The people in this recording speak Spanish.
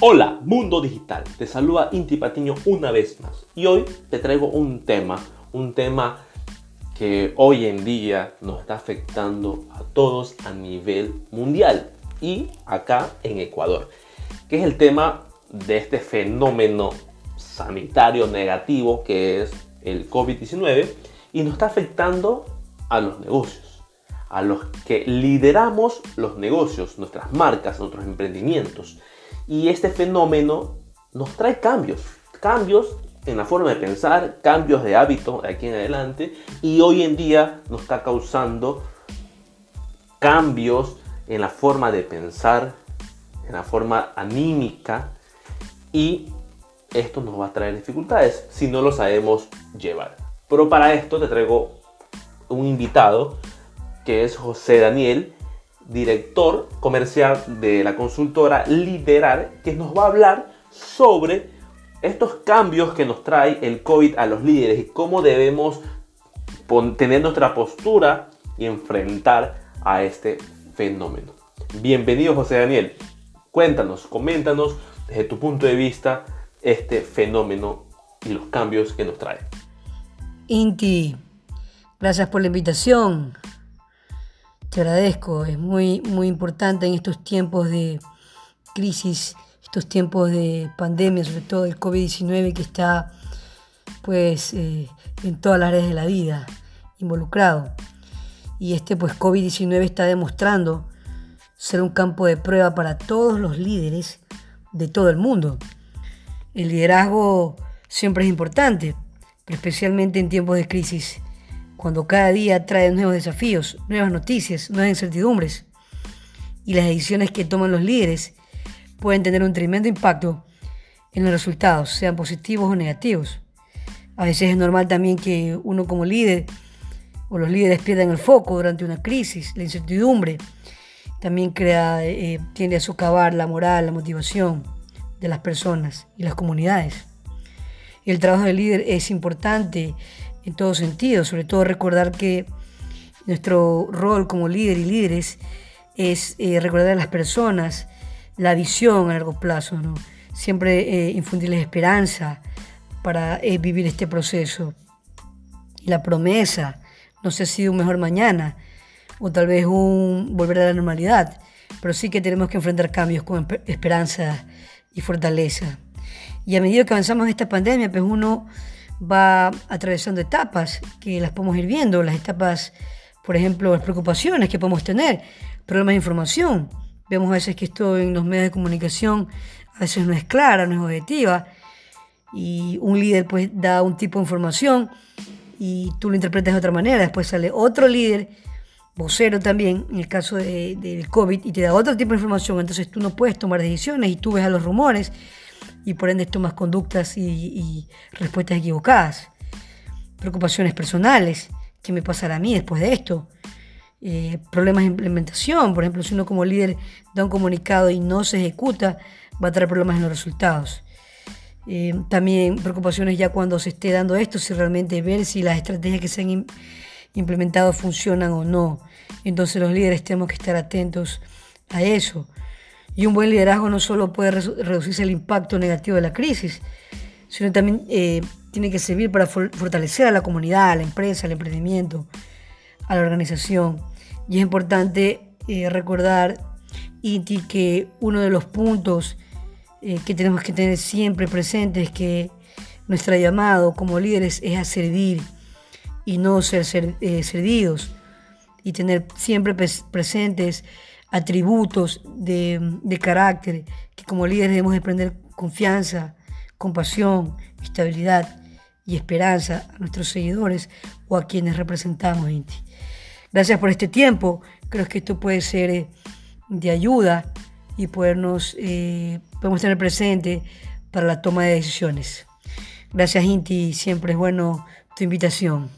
Hola, mundo digital. Te saluda Inti Patiño una vez más. Y hoy te traigo un tema, un tema que hoy en día nos está afectando a todos a nivel mundial y acá en Ecuador, que es el tema de este fenómeno sanitario negativo que es el COVID-19 y nos está afectando a los negocios, a los que lideramos los negocios, nuestras marcas, nuestros emprendimientos. Y este fenómeno nos trae cambios, cambios en la forma de pensar, cambios de hábito de aquí en adelante y hoy en día nos está causando cambios en la forma de pensar, en la forma anímica y esto nos va a traer dificultades si no lo sabemos llevar. Pero para esto te traigo un invitado que es José Daniel, director comercial de la consultora Liderar, que nos va a hablar sobre estos cambios que nos trae el COVID a los líderes y cómo debemos tener nuestra postura y enfrentar a este fenómeno. Bienvenido José Daniel. Cuéntanos, coméntanos desde tu punto de vista este fenómeno y los cambios que nos trae. Inti, gracias por la invitación. Te agradezco, es muy, muy importante en estos tiempos de crisis, estos tiempos de pandemia, sobre todo el COVID-19 que está pues eh, en todas las áreas de la vida involucrado. Y este pues COVID-19 está demostrando ser un campo de prueba para todos los líderes de todo el mundo. El liderazgo siempre es importante, pero especialmente en tiempos de crisis cuando cada día trae nuevos desafíos, nuevas noticias, nuevas incertidumbres, y las decisiones que toman los líderes pueden tener un tremendo impacto en los resultados, sean positivos o negativos. A veces es normal también que uno como líder o los líderes pierdan el foco durante una crisis, la incertidumbre también crea, eh, tiende a socavar la moral, la motivación de las personas y las comunidades. El trabajo del líder es importante en todo sentido, sobre todo recordar que nuestro rol como líder y líderes es eh, recordar a las personas la visión a largo plazo, ¿no? siempre eh, infundirles esperanza para eh, vivir este proceso. Y la promesa, no sé si un mejor mañana o tal vez un volver a la normalidad, pero sí que tenemos que enfrentar cambios con esperanza y fortaleza. Y a medida que avanzamos esta pandemia, pues uno va atravesando etapas que las podemos ir viendo, las etapas, por ejemplo, las preocupaciones que podemos tener, problemas de información. Vemos a veces que esto en los medios de comunicación a veces no es clara, no es objetiva, y un líder pues da un tipo de información y tú lo interpretas de otra manera, después sale otro líder, vocero también, en el caso del COVID, y te da otro tipo de información, entonces tú no puedes tomar decisiones y tú ves a los rumores y por ende tomas conductas y, respuestas equivocadas. Preocupaciones personales, ¿qué me pasará a mí después de esto? Eh, problemas de implementación, por ejemplo, si uno como líder da un comunicado y no se ejecuta, va a traer problemas en los resultados. Eh, también preocupaciones ya cuando se esté dando esto, si realmente ver si las estrategias que se han implementado funcionan o no. Entonces los líderes tenemos que estar atentos a eso. Y un buen liderazgo no solo puede reducirse el impacto negativo de la crisis, sino también eh, tiene que servir para fortalecer a la comunidad, a la empresa, al emprendimiento, a la organización. Y es importante eh, recordar, Iti, que uno de los puntos eh, que tenemos que tener siempre presente es que nuestro llamado como líderes es a servir y no ser, servidos y tener siempre presentes atributos de, carácter que como líderes debemos aprender confianza, compasión, estabilidad y esperanza a nuestros seguidores o a quienes representamos. Gracias por este tiempo. Creo que esto puede ser eh, de ayuda y podernos, eh, podemos tener presente para la toma de decisiones. Gracias Inti, siempre es bueno tu invitación.